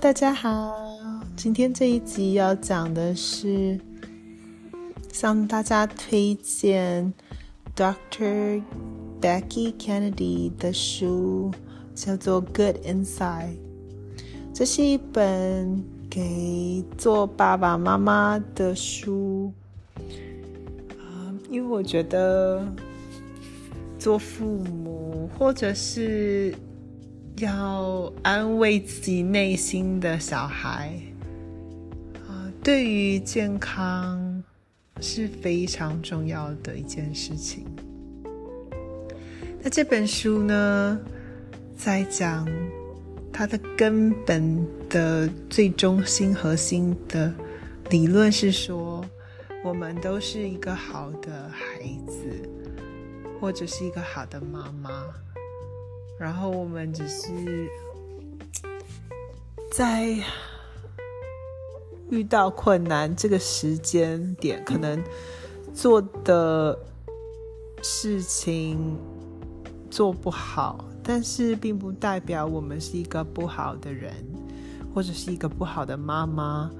大家好。今天这一集要讲的是向大家推荐 Doctor Becky Kennedy 的书，叫做《Good Inside》。这是一本给做爸爸妈妈的书。因为我觉得做父母，或者是要安慰自己内心的小孩，啊，对于健康是非常重要的一件事情。那这本书呢，在讲它的根本的最中心核心的理论是说。我们都是一个好的孩子，或者是一个好的妈妈，然后我们只是在遇到困难这个时间点，可能做的事情做不好，但是并不代表我们是一个不好的人，或者是一个不好的妈妈。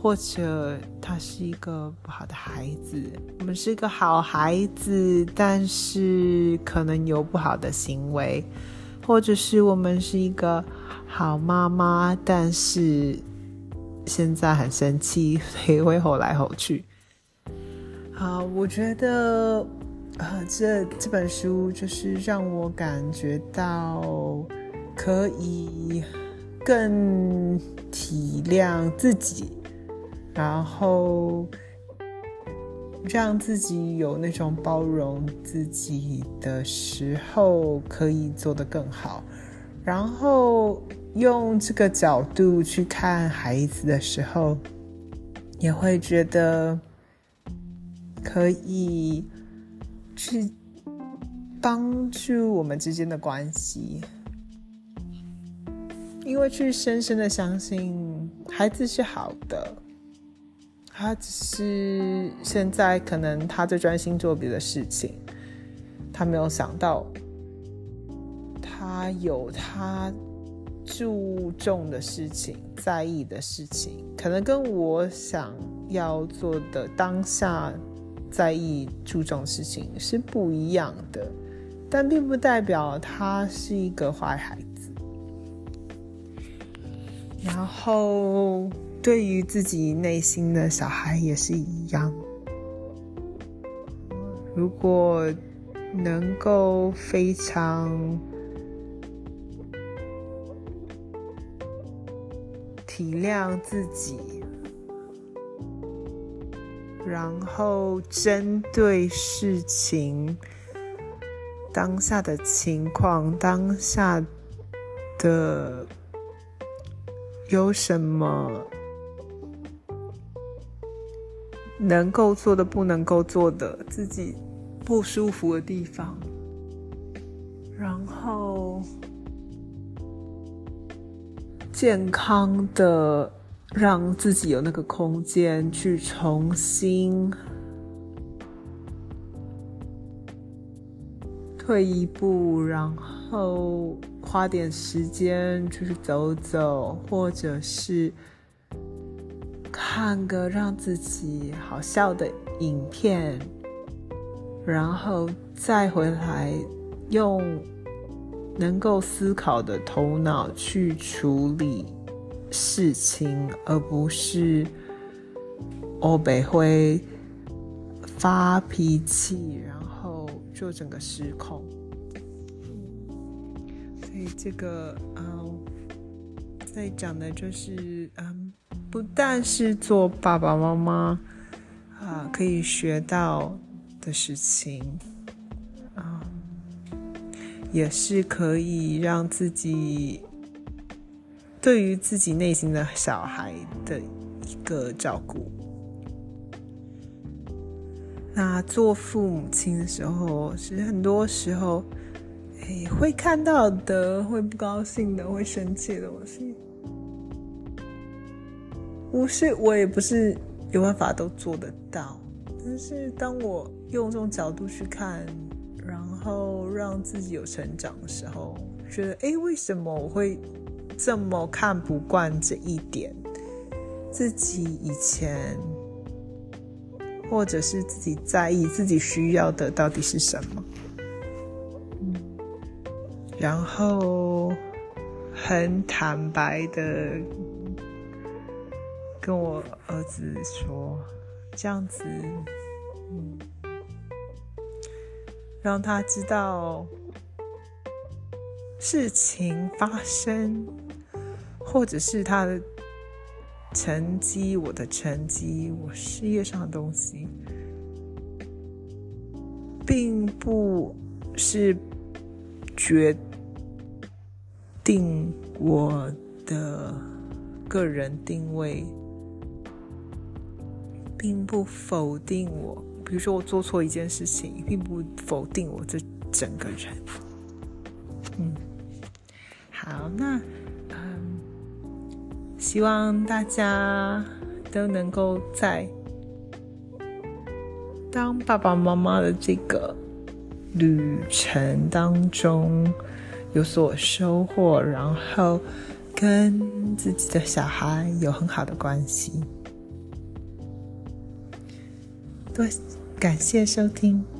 或者他是一个不好的孩子，我们是一个好孩子，但是可能有不好的行为；或者是我们是一个好妈妈，但是现在很生气，所以会吼来吼去。好，我觉得呃，这这本书就是让我感觉到可以更体谅自己。然后让自己有那种包容自己的时候，可以做得更好。然后用这个角度去看孩子的时候，也会觉得可以去帮助我们之间的关系，因为去深深的相信孩子是好的。他只是现在可能他在专心做别的事情，他没有想到，他有他注重的事情、在意的事情，可能跟我想要做的当下在意、注重事情是不一样的，但并不代表他是一个坏孩子。然后。对于自己内心的小孩也是一样。如果能够非常体谅自己，然后针对事情当下的情况，当下的有什么？能够做的，不能够做的，自己不舒服的地方，然后健康的让自己有那个空间去重新退一步，然后花点时间出去走走，或者是。看个让自己好笑的影片，然后再回来用能够思考的头脑去处理事情，而不是欧北会发脾气，然后就整个失控。所以这个嗯，在讲的就是嗯。不但是做爸爸妈妈啊，可以学到的事情啊，也是可以让自己对于自己内心的小孩的一个照顾。那做父母亲的时候，其实很多时候，哎，会看到的，会不高兴的，会生气的，我是。不是，我也不是有办法都做得到。但是当我用这种角度去看，然后让自己有成长的时候，觉得哎，为什么我会这么看不惯这一点，自己以前或者是自己在意、自己需要的到底是什么？嗯，然后很坦白的跟我儿子说，这样子，嗯，让他知道。事情发生，或者是他的成绩、我的成绩、我事业上的东西，并不是决定我的个人定位，并不否定我。比如说，我做错一件事情，并不否定我这整个人。嗯。好，那嗯，希望大家都能够在当爸爸妈妈的这个旅程当中有所收获，然后跟自己的小孩有很好的关系。多感谢收听。